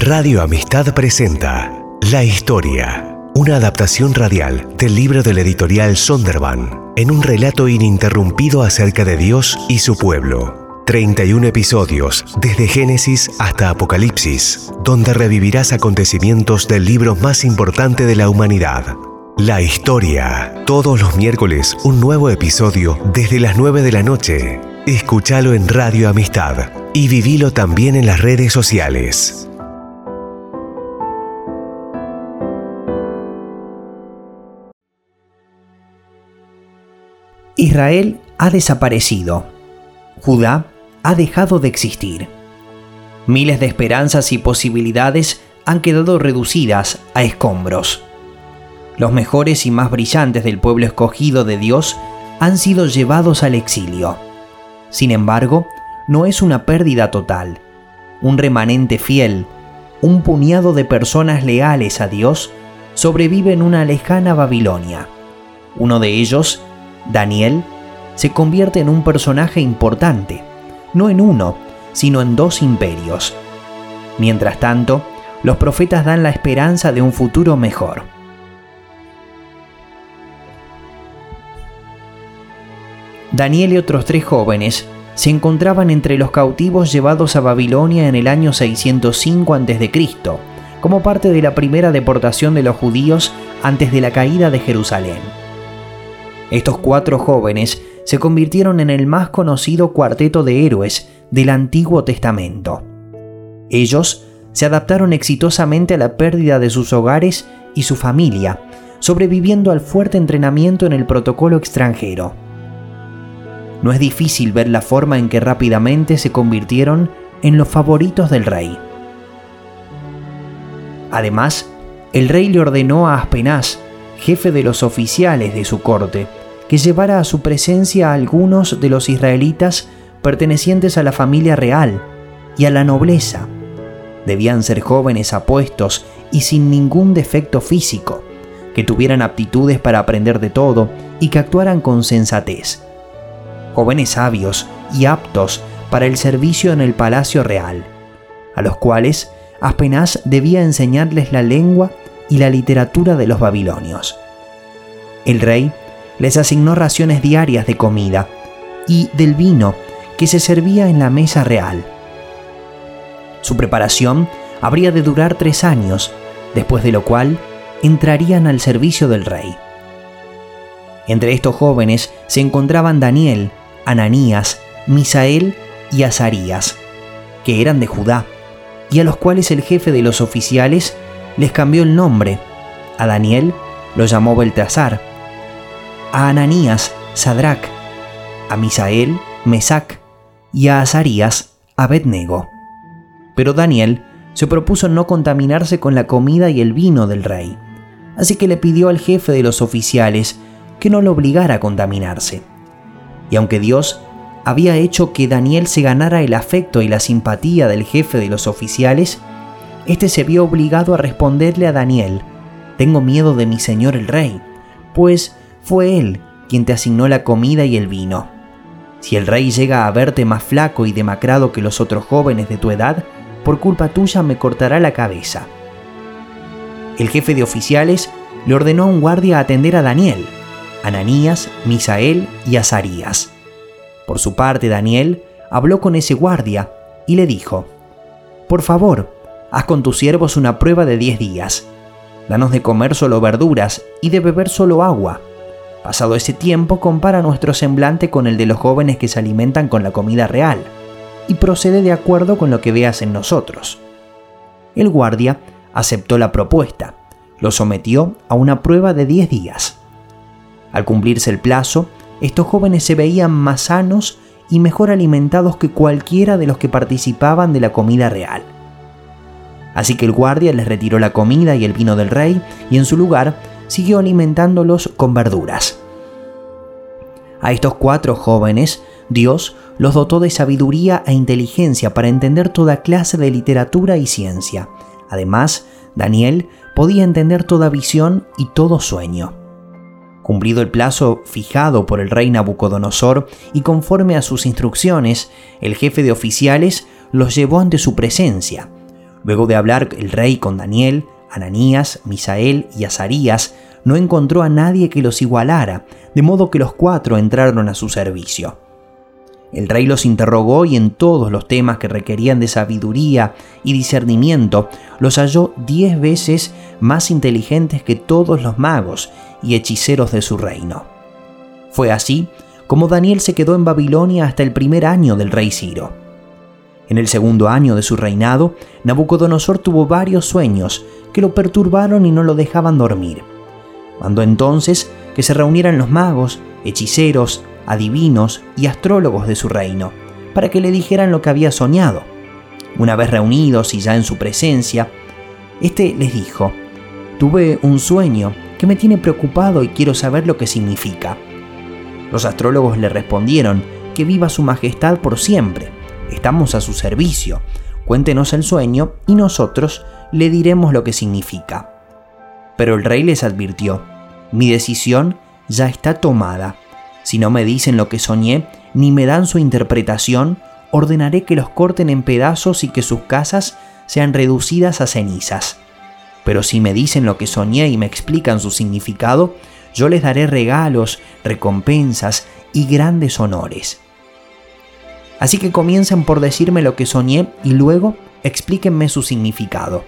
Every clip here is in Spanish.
Radio Amistad presenta La Historia, una adaptación radial del libro del editorial Sonderban, en un relato ininterrumpido acerca de Dios y su pueblo. 31 episodios, desde Génesis hasta Apocalipsis, donde revivirás acontecimientos del libro más importante de la humanidad. La historia. Todos los miércoles un nuevo episodio desde las 9 de la noche. Escúchalo en Radio Amistad y vivilo también en las redes sociales. Israel ha desaparecido. Judá ha dejado de existir. Miles de esperanzas y posibilidades han quedado reducidas a escombros. Los mejores y más brillantes del pueblo escogido de Dios han sido llevados al exilio. Sin embargo, no es una pérdida total. Un remanente fiel, un puñado de personas leales a Dios, sobrevive en una lejana Babilonia. Uno de ellos Daniel se convierte en un personaje importante, no en uno, sino en dos imperios. Mientras tanto, los profetas dan la esperanza de un futuro mejor. Daniel y otros tres jóvenes se encontraban entre los cautivos llevados a Babilonia en el año 605 a.C., como parte de la primera deportación de los judíos antes de la caída de Jerusalén. Estos cuatro jóvenes se convirtieron en el más conocido cuarteto de héroes del Antiguo Testamento. Ellos se adaptaron exitosamente a la pérdida de sus hogares y su familia, sobreviviendo al fuerte entrenamiento en el protocolo extranjero. No es difícil ver la forma en que rápidamente se convirtieron en los favoritos del rey. Además, el rey le ordenó a Aspenaz, jefe de los oficiales de su corte, que llevara a su presencia a algunos de los israelitas pertenecientes a la familia real y a la nobleza. Debían ser jóvenes apuestos y sin ningún defecto físico, que tuvieran aptitudes para aprender de todo y que actuaran con sensatez. Jóvenes sabios y aptos para el servicio en el palacio real, a los cuales apenas debía enseñarles la lengua y la literatura de los babilonios. El rey les asignó raciones diarias de comida y del vino que se servía en la mesa real. Su preparación habría de durar tres años, después de lo cual entrarían al servicio del rey. Entre estos jóvenes se encontraban Daniel, Ananías, Misael y Azarías, que eran de Judá, y a los cuales el jefe de los oficiales les cambió el nombre. A Daniel lo llamó Beltasar, a Ananías, Sadrach, a Misael, Mesac y a Azarías, Abednego. Pero Daniel se propuso no contaminarse con la comida y el vino del rey, así que le pidió al jefe de los oficiales que no lo obligara a contaminarse. Y aunque Dios había hecho que Daniel se ganara el afecto y la simpatía del jefe de los oficiales, éste se vio obligado a responderle a Daniel, Tengo miedo de mi señor el rey, pues fue él quien te asignó la comida y el vino. Si el rey llega a verte más flaco y demacrado que los otros jóvenes de tu edad, por culpa tuya me cortará la cabeza. El jefe de oficiales le ordenó a un guardia atender a Daniel, Ananías, Misael y Azarías. Por su parte, Daniel habló con ese guardia y le dijo, Por favor, haz con tus siervos una prueba de diez días. Danos de comer solo verduras y de beber solo agua Pasado ese tiempo, compara nuestro semblante con el de los jóvenes que se alimentan con la comida real y procede de acuerdo con lo que veas en nosotros. El guardia aceptó la propuesta, lo sometió a una prueba de 10 días. Al cumplirse el plazo, estos jóvenes se veían más sanos y mejor alimentados que cualquiera de los que participaban de la comida real. Así que el guardia les retiró la comida y el vino del rey y en su lugar siguió alimentándolos con verduras. A estos cuatro jóvenes, Dios los dotó de sabiduría e inteligencia para entender toda clase de literatura y ciencia. Además, Daniel podía entender toda visión y todo sueño. Cumplido el plazo fijado por el rey Nabucodonosor y conforme a sus instrucciones, el jefe de oficiales los llevó ante su presencia. Luego de hablar el rey con Daniel, Ananías, Misael y Azarías, no encontró a nadie que los igualara, de modo que los cuatro entraron a su servicio. El rey los interrogó y en todos los temas que requerían de sabiduría y discernimiento los halló diez veces más inteligentes que todos los magos y hechiceros de su reino. Fue así como Daniel se quedó en Babilonia hasta el primer año del rey Ciro. En el segundo año de su reinado, Nabucodonosor tuvo varios sueños que lo perturbaron y no lo dejaban dormir. Mandó entonces que se reunieran los magos, hechiceros, adivinos y astrólogos de su reino, para que le dijeran lo que había soñado. Una vez reunidos y ya en su presencia, éste les dijo, Tuve un sueño que me tiene preocupado y quiero saber lo que significa. Los astrólogos le respondieron, que viva su majestad por siempre, estamos a su servicio, cuéntenos el sueño y nosotros le diremos lo que significa. Pero el rey les advirtió, mi decisión ya está tomada. Si no me dicen lo que soñé, ni me dan su interpretación, ordenaré que los corten en pedazos y que sus casas sean reducidas a cenizas. Pero si me dicen lo que soñé y me explican su significado, yo les daré regalos, recompensas y grandes honores. Así que comiencen por decirme lo que soñé y luego explíquenme su significado.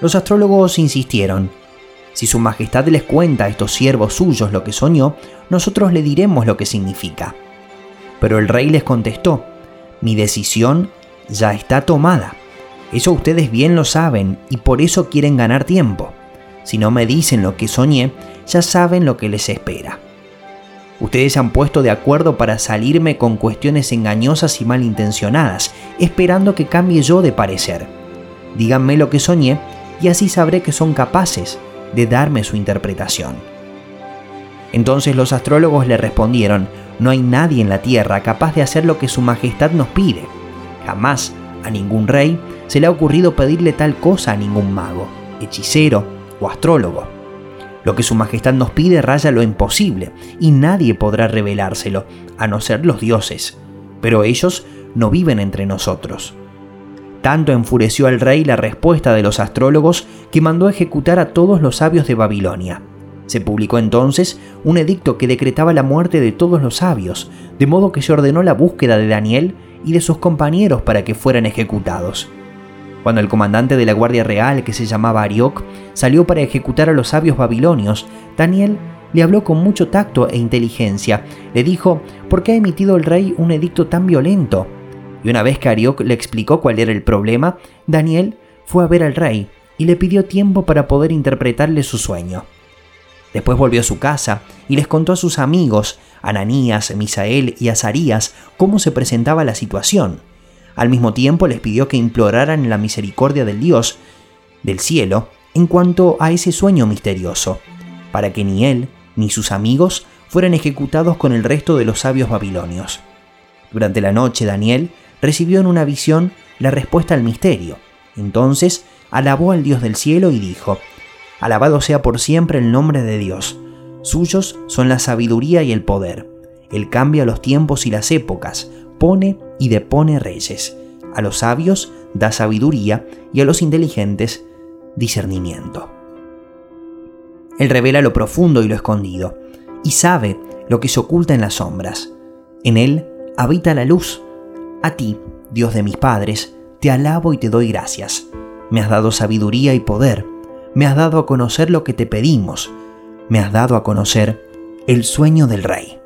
Los astrólogos insistieron, si su majestad les cuenta a estos siervos suyos lo que soñó, nosotros le diremos lo que significa. Pero el rey les contestó, mi decisión ya está tomada. Eso ustedes bien lo saben y por eso quieren ganar tiempo. Si no me dicen lo que soñé, ya saben lo que les espera. Ustedes se han puesto de acuerdo para salirme con cuestiones engañosas y malintencionadas, esperando que cambie yo de parecer. Díganme lo que soñé y así sabré que son capaces de darme su interpretación. Entonces los astrólogos le respondieron, no hay nadie en la tierra capaz de hacer lo que su majestad nos pide. Jamás a ningún rey se le ha ocurrido pedirle tal cosa a ningún mago, hechicero o astrólogo. Lo que su majestad nos pide raya lo imposible, y nadie podrá revelárselo, a no ser los dioses. Pero ellos no viven entre nosotros. Tanto enfureció al rey la respuesta de los astrólogos que mandó ejecutar a todos los sabios de Babilonia. Se publicó entonces un edicto que decretaba la muerte de todos los sabios, de modo que se ordenó la búsqueda de Daniel y de sus compañeros para que fueran ejecutados. Cuando el comandante de la Guardia Real, que se llamaba Arioc, salió para ejecutar a los sabios babilonios, Daniel le habló con mucho tacto e inteligencia. Le dijo, ¿por qué ha emitido el rey un edicto tan violento? Y una vez que Arioc le explicó cuál era el problema, Daniel fue a ver al rey y le pidió tiempo para poder interpretarle su sueño. Después volvió a su casa y les contó a sus amigos, Ananías, Misael y Azarías, cómo se presentaba la situación. Al mismo tiempo les pidió que imploraran la misericordia del Dios del cielo en cuanto a ese sueño misterioso, para que ni él ni sus amigos fueran ejecutados con el resto de los sabios babilonios. Durante la noche Daniel recibió en una visión la respuesta al misterio. Entonces alabó al Dios del cielo y dijo, Alabado sea por siempre el nombre de Dios. Suyos son la sabiduría y el poder. Él cambia los tiempos y las épocas, pone y depone reyes. A los sabios da sabiduría y a los inteligentes discernimiento. Él revela lo profundo y lo escondido, y sabe lo que se oculta en las sombras. En Él habita la luz a ti, Dios de mis padres, te alabo y te doy gracias. Me has dado sabiduría y poder, me has dado a conocer lo que te pedimos, me has dado a conocer el sueño del rey.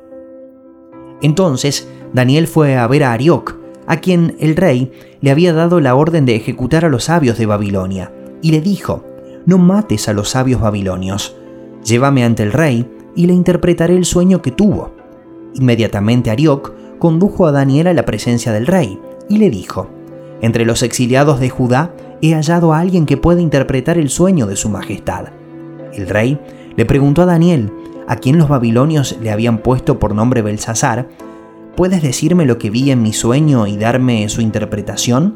Entonces Daniel fue a ver a Arioc, a quien el rey le había dado la orden de ejecutar a los sabios de Babilonia, y le dijo, no mates a los sabios babilonios, llévame ante el rey y le interpretaré el sueño que tuvo. Inmediatamente Arioc condujo a Daniel a la presencia del rey y le dijo, Entre los exiliados de Judá he hallado a alguien que puede interpretar el sueño de su majestad. El rey le preguntó a Daniel, a quien los babilonios le habían puesto por nombre Belsasar, ¿puedes decirme lo que vi en mi sueño y darme su interpretación?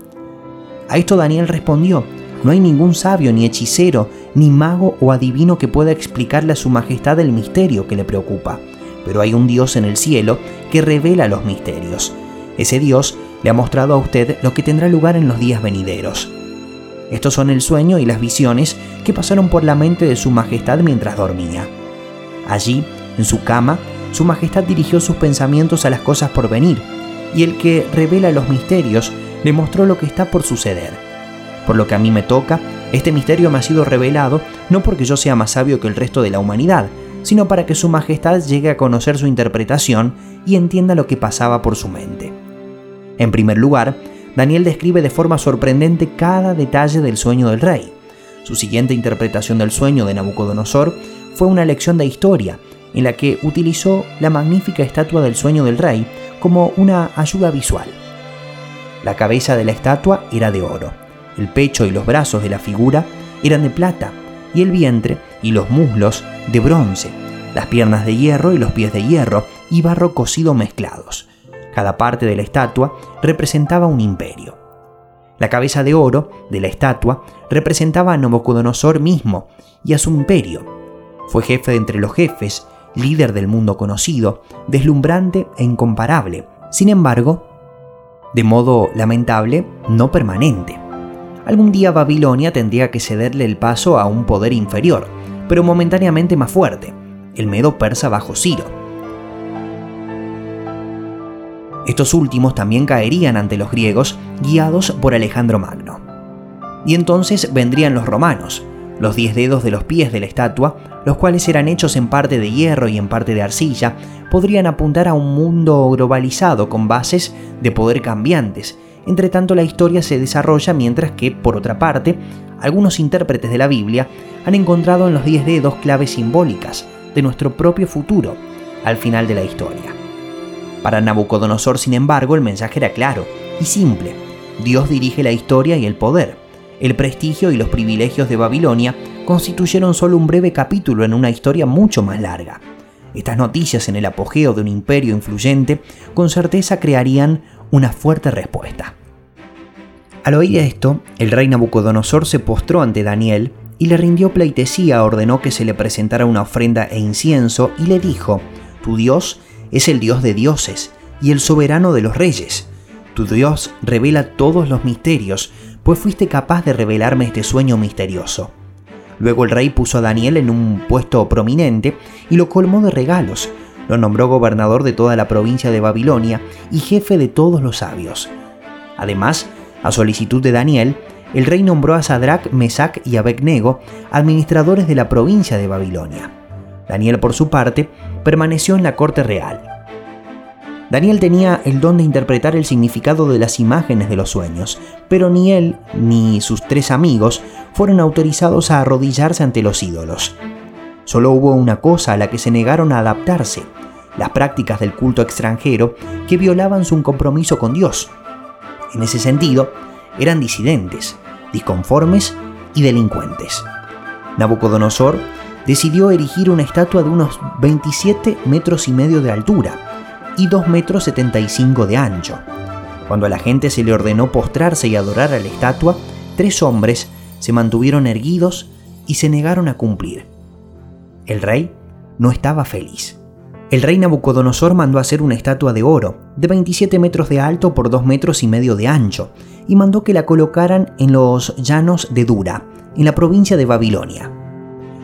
A esto Daniel respondió, no hay ningún sabio, ni hechicero, ni mago o adivino que pueda explicarle a su majestad el misterio que le preocupa pero hay un Dios en el cielo que revela los misterios. Ese Dios le ha mostrado a usted lo que tendrá lugar en los días venideros. Estos son el sueño y las visiones que pasaron por la mente de su Majestad mientras dormía. Allí, en su cama, su Majestad dirigió sus pensamientos a las cosas por venir, y el que revela los misterios le mostró lo que está por suceder. Por lo que a mí me toca, este misterio me ha sido revelado no porque yo sea más sabio que el resto de la humanidad, sino para que Su Majestad llegue a conocer su interpretación y entienda lo que pasaba por su mente. En primer lugar, Daniel describe de forma sorprendente cada detalle del sueño del rey. Su siguiente interpretación del sueño de Nabucodonosor fue una lección de historia, en la que utilizó la magnífica estatua del sueño del rey como una ayuda visual. La cabeza de la estatua era de oro, el pecho y los brazos de la figura eran de plata, y el vientre y los muslos de bronce, las piernas de hierro y los pies de hierro y barro cocido mezclados. Cada parte de la estatua representaba un imperio. La cabeza de oro de la estatua representaba a Nabucodonosor mismo y a su imperio. Fue jefe de entre los jefes, líder del mundo conocido, deslumbrante e incomparable. Sin embargo, de modo lamentable, no permanente. Algún día Babilonia tendría que cederle el paso a un poder inferior, pero momentáneamente más fuerte, el medo persa bajo Ciro. Estos últimos también caerían ante los griegos, guiados por Alejandro Magno. Y entonces vendrían los romanos, los diez dedos de los pies de la estatua, los cuales eran hechos en parte de hierro y en parte de arcilla, podrían apuntar a un mundo globalizado con bases de poder cambiantes. Entre tanto, la historia se desarrolla mientras que, por otra parte, algunos intérpretes de la Biblia han encontrado en los diez dedos claves simbólicas de nuestro propio futuro al final de la historia. Para Nabucodonosor, sin embargo, el mensaje era claro y simple. Dios dirige la historia y el poder. El prestigio y los privilegios de Babilonia constituyeron solo un breve capítulo en una historia mucho más larga. Estas noticias en el apogeo de un imperio influyente con certeza crearían una fuerte respuesta. Al oír esto, el rey Nabucodonosor se postró ante Daniel y le rindió pleitesía, ordenó que se le presentara una ofrenda e incienso y le dijo, Tu Dios es el Dios de dioses y el soberano de los reyes. Tu Dios revela todos los misterios, pues fuiste capaz de revelarme este sueño misterioso. Luego el rey puso a Daniel en un puesto prominente y lo colmó de regalos. Lo nombró gobernador de toda la provincia de Babilonia y jefe de todos los sabios. Además, a solicitud de Daniel, el rey nombró a Sadrach, Mesach y Abednego administradores de la provincia de Babilonia. Daniel, por su parte, permaneció en la corte real. Daniel tenía el don de interpretar el significado de las imágenes de los sueños, pero ni él ni sus tres amigos fueron autorizados a arrodillarse ante los ídolos. Solo hubo una cosa a la que se negaron a adaptarse, las prácticas del culto extranjero que violaban su compromiso con Dios. En ese sentido, eran disidentes, disconformes y delincuentes. Nabucodonosor decidió erigir una estatua de unos 27 metros y medio de altura, y 2 metros 75 de ancho. Cuando a la gente se le ordenó postrarse y adorar a la estatua, tres hombres se mantuvieron erguidos y se negaron a cumplir. El rey no estaba feliz. El rey Nabucodonosor mandó hacer una estatua de oro, de 27 metros de alto por 2 metros y medio de ancho, y mandó que la colocaran en los llanos de Dura, en la provincia de Babilonia.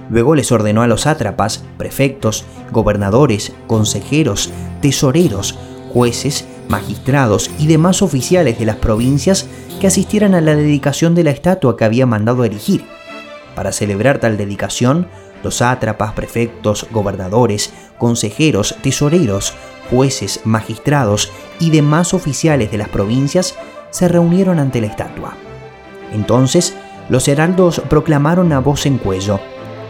Luego les ordenó a los sátrapas, prefectos, gobernadores, consejeros, tesoreros, jueces, magistrados y demás oficiales de las provincias que asistieran a la dedicación de la estatua que había mandado erigir. Para celebrar tal dedicación, los sátrapas, prefectos, gobernadores, consejeros, tesoreros, jueces, magistrados y demás oficiales de las provincias se reunieron ante la estatua. Entonces, los heraldos proclamaron a voz en cuello,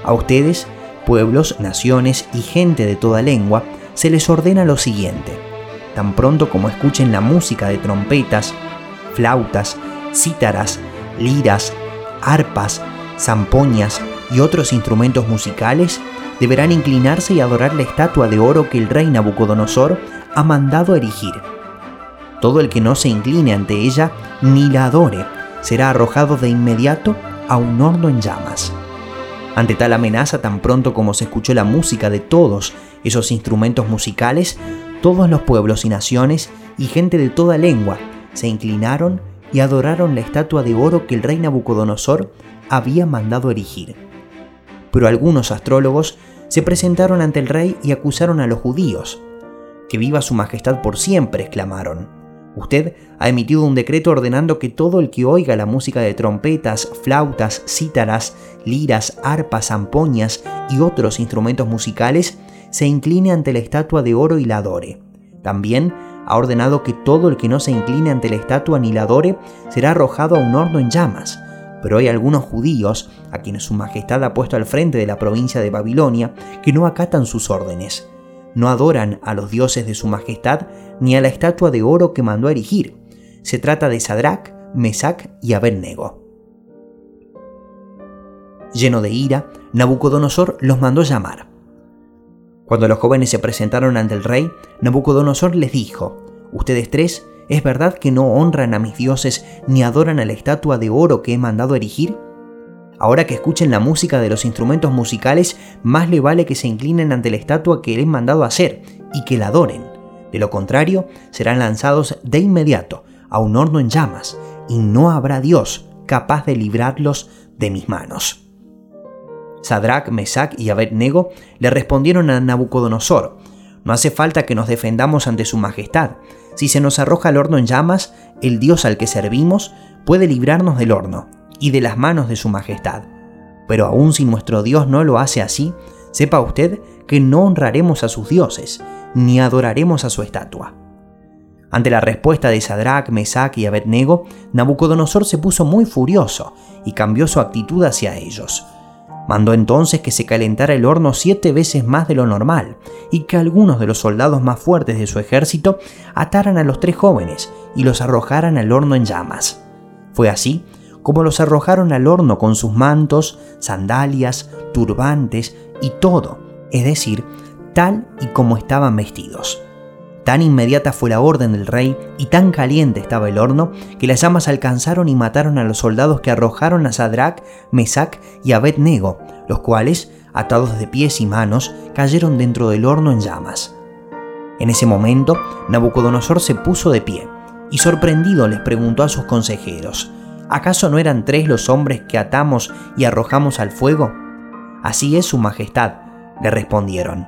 a ustedes, pueblos, naciones y gente de toda lengua, se les ordena lo siguiente. Tan pronto como escuchen la música de trompetas, flautas, cítaras, liras, arpas, zampoñas y otros instrumentos musicales, deberán inclinarse y adorar la estatua de oro que el rey Nabucodonosor ha mandado erigir. Todo el que no se incline ante ella ni la adore será arrojado de inmediato a un horno en llamas. Ante tal amenaza, tan pronto como se escuchó la música de todos esos instrumentos musicales, todos los pueblos y naciones y gente de toda lengua se inclinaron y adoraron la estatua de oro que el rey Nabucodonosor había mandado erigir. Pero algunos astrólogos se presentaron ante el rey y acusaron a los judíos. Que viva su majestad por siempre, exclamaron. Usted ha emitido un decreto ordenando que todo el que oiga la música de trompetas, flautas, cítaras, liras, arpas, zampoñas y otros instrumentos musicales se incline ante la estatua de oro y la adore. También ha ordenado que todo el que no se incline ante la estatua ni la adore será arrojado a un horno en llamas. Pero hay algunos judíos, a quienes su majestad ha puesto al frente de la provincia de Babilonia, que no acatan sus órdenes no adoran a los dioses de su majestad ni a la estatua de oro que mandó a erigir. Se trata de Sadrach, Mesach y Abednego. Lleno de ira, Nabucodonosor los mandó llamar. Cuando los jóvenes se presentaron ante el rey, Nabucodonosor les dijo, Ustedes tres, ¿es verdad que no honran a mis dioses ni adoran a la estatua de oro que he mandado erigir? Ahora que escuchen la música de los instrumentos musicales, más le vale que se inclinen ante la estatua que les he mandado hacer y que la adoren. De lo contrario, serán lanzados de inmediato a un horno en llamas, y no habrá Dios capaz de librarlos de mis manos. Sadrach, Mesach y Abednego le respondieron a Nabucodonosor, no hace falta que nos defendamos ante su majestad. Si se nos arroja al horno en llamas, el Dios al que servimos puede librarnos del horno y de las manos de su majestad. Pero aun si nuestro Dios no lo hace así, sepa usted que no honraremos a sus dioses, ni adoraremos a su estatua. Ante la respuesta de Sadrach, Mesach y Abednego, Nabucodonosor se puso muy furioso y cambió su actitud hacia ellos. Mandó entonces que se calentara el horno siete veces más de lo normal y que algunos de los soldados más fuertes de su ejército ataran a los tres jóvenes y los arrojaran al horno en llamas. Fue así como los arrojaron al horno con sus mantos, sandalias, turbantes y todo, es decir, tal y como estaban vestidos. Tan inmediata fue la orden del rey y tan caliente estaba el horno que las llamas alcanzaron y mataron a los soldados que arrojaron a Sadrach, Mesach y Abednego, los cuales, atados de pies y manos, cayeron dentro del horno en llamas. En ese momento, Nabucodonosor se puso de pie y sorprendido les preguntó a sus consejeros, ¿Acaso no eran tres los hombres que atamos y arrojamos al fuego? Así es su majestad, le respondieron.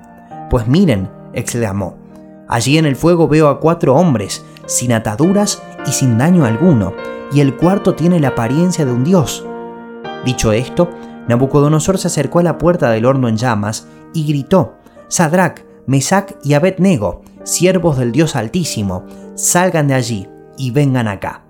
Pues miren, exclamó, allí en el fuego veo a cuatro hombres, sin ataduras y sin daño alguno, y el cuarto tiene la apariencia de un dios. Dicho esto, Nabucodonosor se acercó a la puerta del horno en llamas y gritó, Sadrach, Mesach y Abednego, siervos del Dios Altísimo, salgan de allí y vengan acá.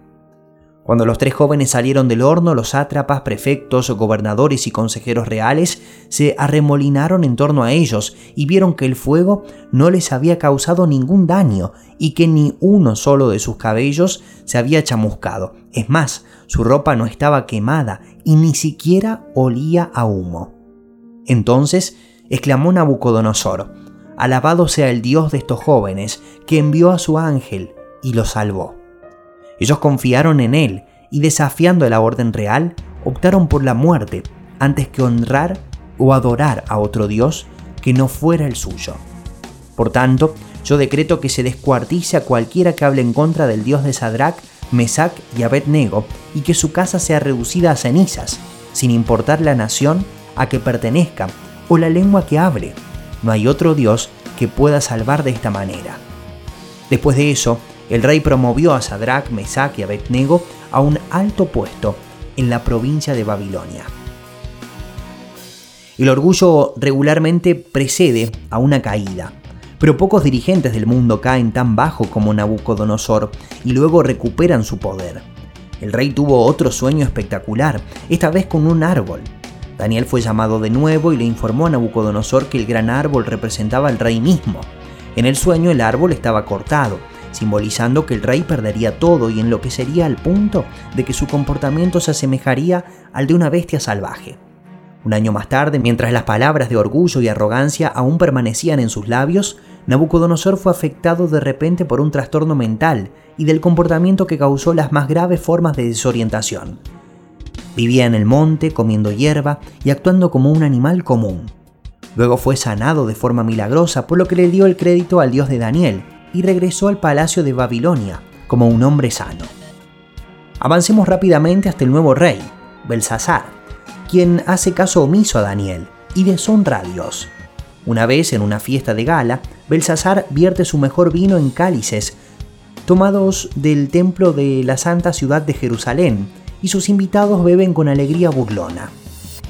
Cuando los tres jóvenes salieron del horno, los sátrapas, prefectos, gobernadores y consejeros reales se arremolinaron en torno a ellos y vieron que el fuego no les había causado ningún daño y que ni uno solo de sus cabellos se había chamuscado. Es más, su ropa no estaba quemada y ni siquiera olía a humo. Entonces exclamó Nabucodonosor, Alabado sea el Dios de estos jóvenes, que envió a su ángel y los salvó. Ellos confiaron en él y desafiando la orden real, optaron por la muerte antes que honrar o adorar a otro Dios que no fuera el suyo. Por tanto, yo decreto que se descuartice a cualquiera que hable en contra del Dios de Sadrach, Mesach y Abednego y que su casa sea reducida a cenizas, sin importar la nación a que pertenezca o la lengua que hable. No hay otro Dios que pueda salvar de esta manera. Después de eso, el rey promovió a Sadrach, Mesach y Abednego a un alto puesto en la provincia de Babilonia. El orgullo regularmente precede a una caída, pero pocos dirigentes del mundo caen tan bajo como Nabucodonosor y luego recuperan su poder. El rey tuvo otro sueño espectacular, esta vez con un árbol. Daniel fue llamado de nuevo y le informó a Nabucodonosor que el gran árbol representaba al rey mismo. En el sueño el árbol estaba cortado, simbolizando que el rey perdería todo y enloquecería al punto de que su comportamiento se asemejaría al de una bestia salvaje. Un año más tarde, mientras las palabras de orgullo y arrogancia aún permanecían en sus labios, Nabucodonosor fue afectado de repente por un trastorno mental y del comportamiento que causó las más graves formas de desorientación. Vivía en el monte, comiendo hierba y actuando como un animal común. Luego fue sanado de forma milagrosa, por lo que le dio el crédito al dios de Daniel, y regresó al palacio de Babilonia como un hombre sano. Avancemos rápidamente hasta el nuevo rey, Belsasar, quien hace caso omiso a Daniel y deshonra a Dios. Una vez en una fiesta de gala, Belsasar vierte su mejor vino en cálices, tomados del templo de la santa ciudad de Jerusalén, y sus invitados beben con alegría burlona.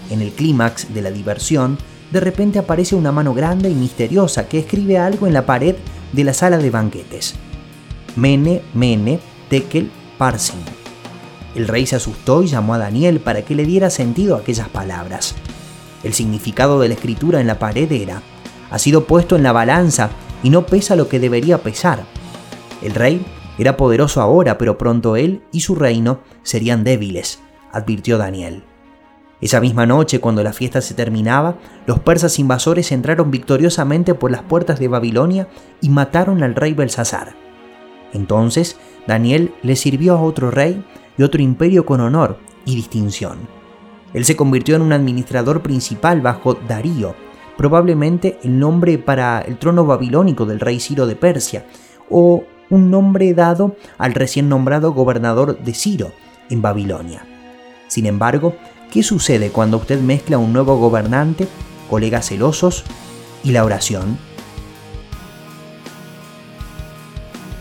En el clímax de la diversión, de repente aparece una mano grande y misteriosa que escribe algo en la pared de la sala de banquetes. Mene, Mene, Tekel, Parsin. El rey se asustó y llamó a Daniel para que le diera sentido a aquellas palabras. El significado de la escritura en la pared era, ha sido puesto en la balanza y no pesa lo que debería pesar. El rey era poderoso ahora, pero pronto él y su reino serían débiles, advirtió Daniel. Esa misma noche, cuando la fiesta se terminaba, los persas invasores entraron victoriosamente por las puertas de Babilonia y mataron al rey Belsasar. Entonces, Daniel le sirvió a otro rey y otro imperio con honor y distinción. Él se convirtió en un administrador principal bajo Darío, probablemente el nombre para el trono babilónico del rey Ciro de Persia, o un nombre dado al recién nombrado gobernador de Ciro en Babilonia. Sin embargo, ¿qué sucede cuando usted mezcla un nuevo gobernante, colegas celosos y la oración?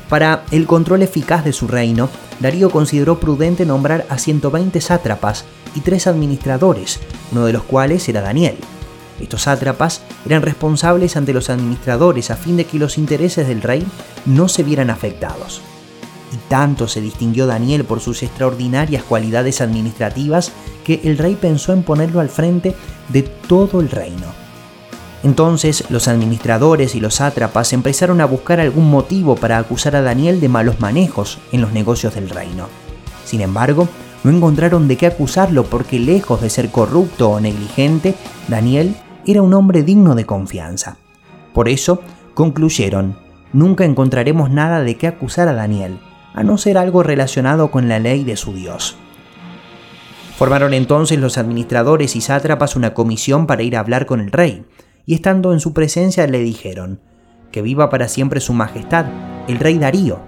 Para el control eficaz de su reino, Darío consideró prudente nombrar a 120 sátrapas y tres administradores, uno de los cuales era Daniel. Estos sátrapas eran responsables ante los administradores a fin de que los intereses del rey no se vieran afectados. Y tanto se distinguió Daniel por sus extraordinarias cualidades administrativas que el rey pensó en ponerlo al frente de todo el reino. Entonces los administradores y los sátrapas empezaron a buscar algún motivo para acusar a Daniel de malos manejos en los negocios del reino. Sin embargo, no encontraron de qué acusarlo porque lejos de ser corrupto o negligente, Daniel era un hombre digno de confianza. Por eso, concluyeron, nunca encontraremos nada de qué acusar a Daniel, a no ser algo relacionado con la ley de su Dios. Formaron entonces los administradores y sátrapas una comisión para ir a hablar con el rey, y estando en su presencia le dijeron, que viva para siempre su majestad, el rey Darío,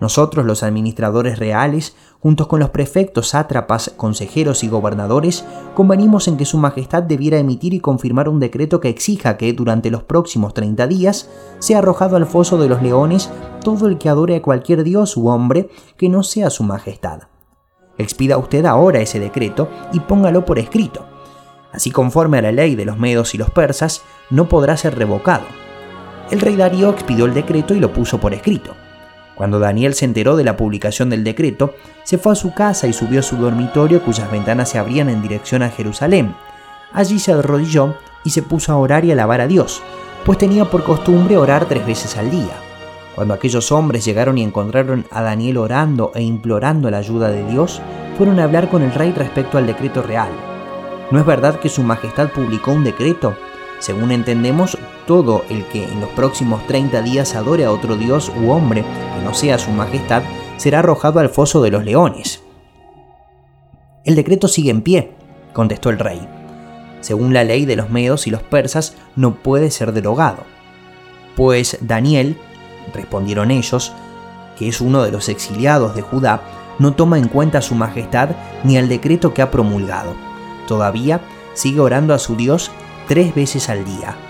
nosotros, los administradores reales, juntos con los prefectos, sátrapas, consejeros y gobernadores, convenimos en que Su Majestad debiera emitir y confirmar un decreto que exija que, durante los próximos 30 días, sea arrojado al foso de los leones todo el que adore a cualquier dios u hombre que no sea Su Majestad. Expida usted ahora ese decreto y póngalo por escrito. Así conforme a la ley de los medos y los persas, no podrá ser revocado. El rey Darío expidió el decreto y lo puso por escrito. Cuando Daniel se enteró de la publicación del decreto, se fue a su casa y subió a su dormitorio cuyas ventanas se abrían en dirección a Jerusalén. Allí se arrodilló y se puso a orar y alabar a Dios, pues tenía por costumbre orar tres veces al día. Cuando aquellos hombres llegaron y encontraron a Daniel orando e implorando la ayuda de Dios, fueron a hablar con el rey respecto al decreto real. ¿No es verdad que su majestad publicó un decreto? Según entendemos, todo el que en los próximos 30 días adore a otro dios u hombre que no sea su majestad será arrojado al foso de los leones. El decreto sigue en pie, contestó el rey. Según la ley de los medos y los persas, no puede ser derogado. Pues Daniel, respondieron ellos, que es uno de los exiliados de Judá, no toma en cuenta su majestad ni al decreto que ha promulgado. Todavía sigue orando a su Dios tres veces al día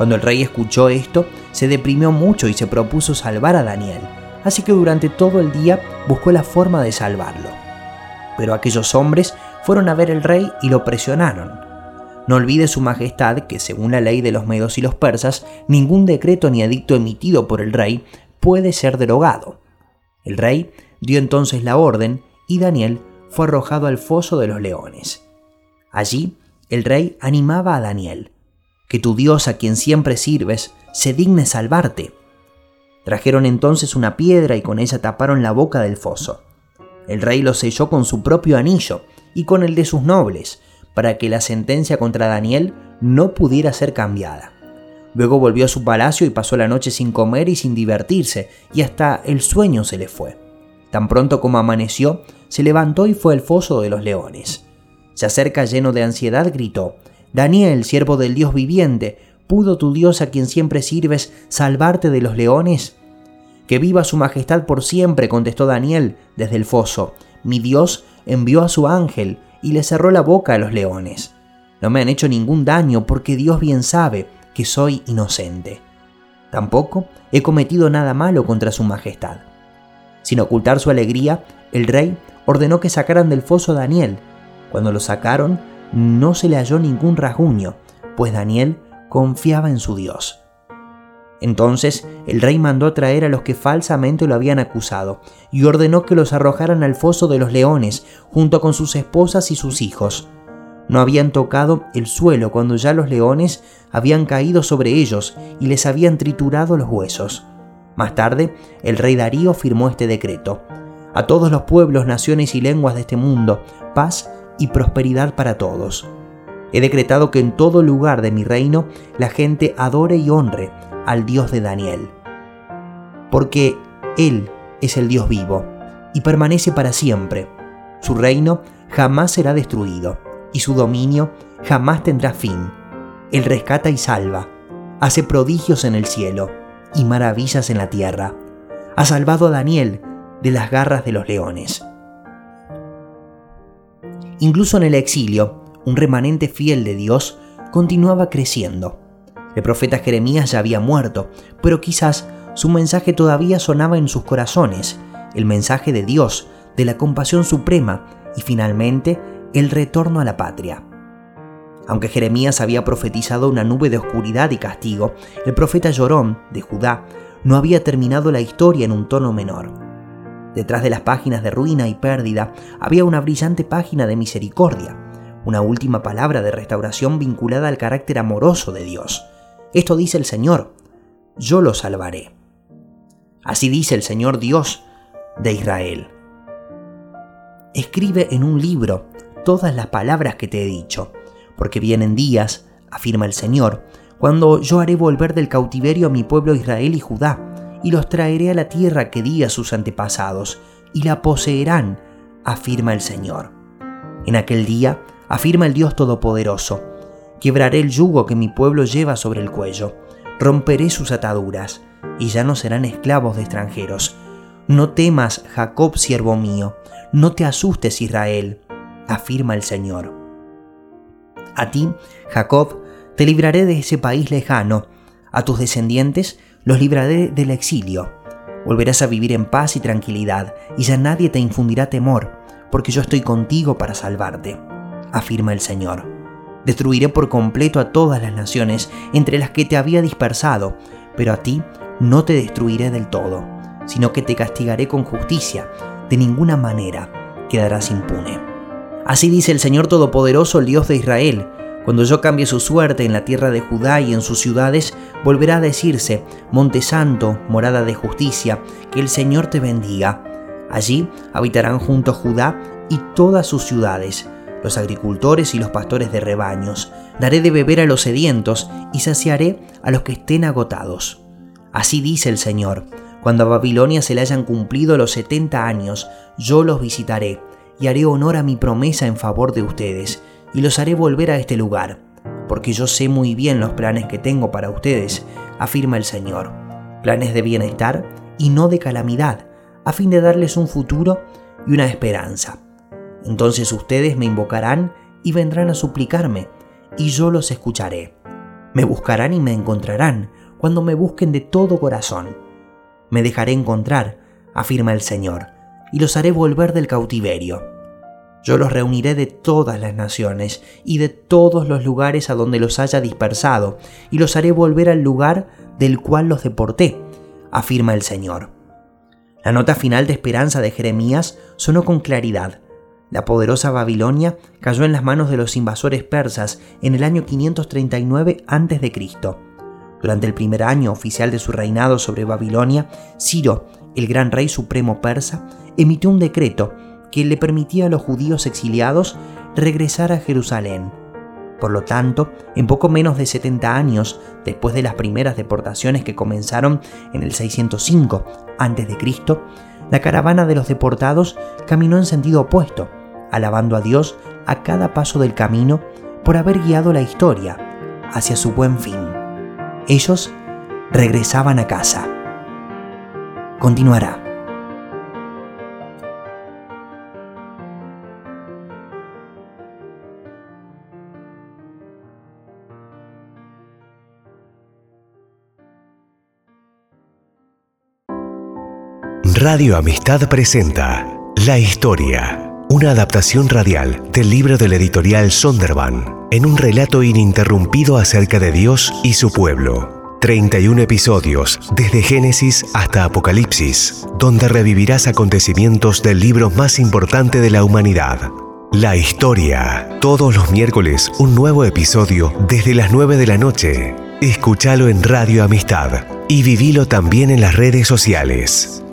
cuando el rey escuchó esto, se deprimió mucho y se propuso salvar a Daniel, así que durante todo el día buscó la forma de salvarlo. Pero aquellos hombres fueron a ver al rey y lo presionaron. No olvide su majestad que según la ley de los medos y los persas, ningún decreto ni edicto emitido por el rey puede ser derogado. El rey dio entonces la orden y Daniel fue arrojado al foso de los leones. Allí el rey animaba a Daniel, que tu Dios a quien siempre sirves se digne salvarte. Trajeron entonces una piedra y con ella taparon la boca del foso. El rey lo selló con su propio anillo y con el de sus nobles, para que la sentencia contra Daniel no pudiera ser cambiada. Luego volvió a su palacio y pasó la noche sin comer y sin divertirse, y hasta el sueño se le fue. Tan pronto como amaneció, se levantó y fue al foso de los leones. Se acerca lleno de ansiedad, gritó, Daniel, siervo del Dios viviente, ¿pudo tu Dios a quien siempre sirves salvarte de los leones? Que viva su majestad por siempre, contestó Daniel desde el foso. mi Dios envió a su ángel y le cerró la boca a los leones. No me han hecho ningún daño porque Dios bien sabe que soy inocente. Tampoco he cometido nada malo contra su majestad. Sin ocultar su alegría, el rey ordenó que sacaran del foso a Daniel. Cuando lo sacaron, no se le halló ningún rasguño, pues Daniel confiaba en su Dios. Entonces el rey mandó traer a los que falsamente lo habían acusado y ordenó que los arrojaran al foso de los leones junto con sus esposas y sus hijos. No habían tocado el suelo cuando ya los leones habían caído sobre ellos y les habían triturado los huesos. Más tarde, el rey Darío firmó este decreto. A todos los pueblos, naciones y lenguas de este mundo, paz y prosperidad para todos. He decretado que en todo lugar de mi reino la gente adore y honre al Dios de Daniel. Porque Él es el Dios vivo y permanece para siempre. Su reino jamás será destruido y su dominio jamás tendrá fin. Él rescata y salva, hace prodigios en el cielo y maravillas en la tierra. Ha salvado a Daniel de las garras de los leones. Incluso en el exilio, un remanente fiel de Dios continuaba creciendo. El profeta Jeremías ya había muerto, pero quizás su mensaje todavía sonaba en sus corazones, el mensaje de Dios, de la compasión suprema y finalmente el retorno a la patria. Aunque Jeremías había profetizado una nube de oscuridad y castigo, el profeta Llorón, de Judá, no había terminado la historia en un tono menor. Detrás de las páginas de ruina y pérdida había una brillante página de misericordia, una última palabra de restauración vinculada al carácter amoroso de Dios. Esto dice el Señor, yo lo salvaré. Así dice el Señor Dios de Israel. Escribe en un libro todas las palabras que te he dicho, porque vienen días, afirma el Señor, cuando yo haré volver del cautiverio a mi pueblo Israel y Judá, y los traeré a la tierra que di a sus antepasados, y la poseerán, afirma el Señor. En aquel día, afirma el Dios Todopoderoso, quebraré el yugo que mi pueblo lleva sobre el cuello, romperé sus ataduras, y ya no serán esclavos de extranjeros. No temas, Jacob, siervo mío, no te asustes, Israel, afirma el Señor. A ti, Jacob, te libraré de ese país lejano, a tus descendientes los libraré del exilio. Volverás a vivir en paz y tranquilidad, y ya nadie te infundirá temor, porque yo estoy contigo para salvarte, afirma el Señor. Destruiré por completo a todas las naciones entre las que te había dispersado, pero a ti no te destruiré del todo, sino que te castigaré con justicia. De ninguna manera quedarás impune. Así dice el Señor Todopoderoso, el Dios de Israel, cuando yo cambie su suerte en la tierra de Judá y en sus ciudades, volverá a decirse, Monte Santo, morada de justicia, que el Señor te bendiga. Allí habitarán juntos Judá y todas sus ciudades, los agricultores y los pastores de rebaños. Daré de beber a los sedientos y saciaré a los que estén agotados. Así dice el Señor, cuando a Babilonia se le hayan cumplido los setenta años, yo los visitaré y haré honor a mi promesa en favor de ustedes y los haré volver a este lugar, porque yo sé muy bien los planes que tengo para ustedes, afirma el Señor, planes de bienestar y no de calamidad, a fin de darles un futuro y una esperanza. Entonces ustedes me invocarán y vendrán a suplicarme, y yo los escucharé. Me buscarán y me encontrarán cuando me busquen de todo corazón. Me dejaré encontrar, afirma el Señor, y los haré volver del cautiverio yo los reuniré de todas las naciones y de todos los lugares a donde los haya dispersado, y los haré volver al lugar del cual los deporté, afirma el Señor. La nota final de esperanza de Jeremías sonó con claridad. La poderosa Babilonia cayó en las manos de los invasores persas en el año 539 a.C. Durante el primer año oficial de su reinado sobre Babilonia, Ciro, el gran rey supremo persa, emitió un decreto que le permitía a los judíos exiliados regresar a Jerusalén. Por lo tanto, en poco menos de 70 años, después de las primeras deportaciones que comenzaron en el 605 a.C., la caravana de los deportados caminó en sentido opuesto, alabando a Dios a cada paso del camino por haber guiado la historia hacia su buen fin. Ellos regresaban a casa. Continuará. Radio Amistad presenta La Historia, una adaptación radial del libro del editorial Sonderban, en un relato ininterrumpido acerca de Dios y su pueblo. 31 episodios, desde Génesis hasta Apocalipsis, donde revivirás acontecimientos del libro más importante de la humanidad. La historia. Todos los miércoles un nuevo episodio desde las 9 de la noche. Escúchalo en Radio Amistad y vivilo también en las redes sociales.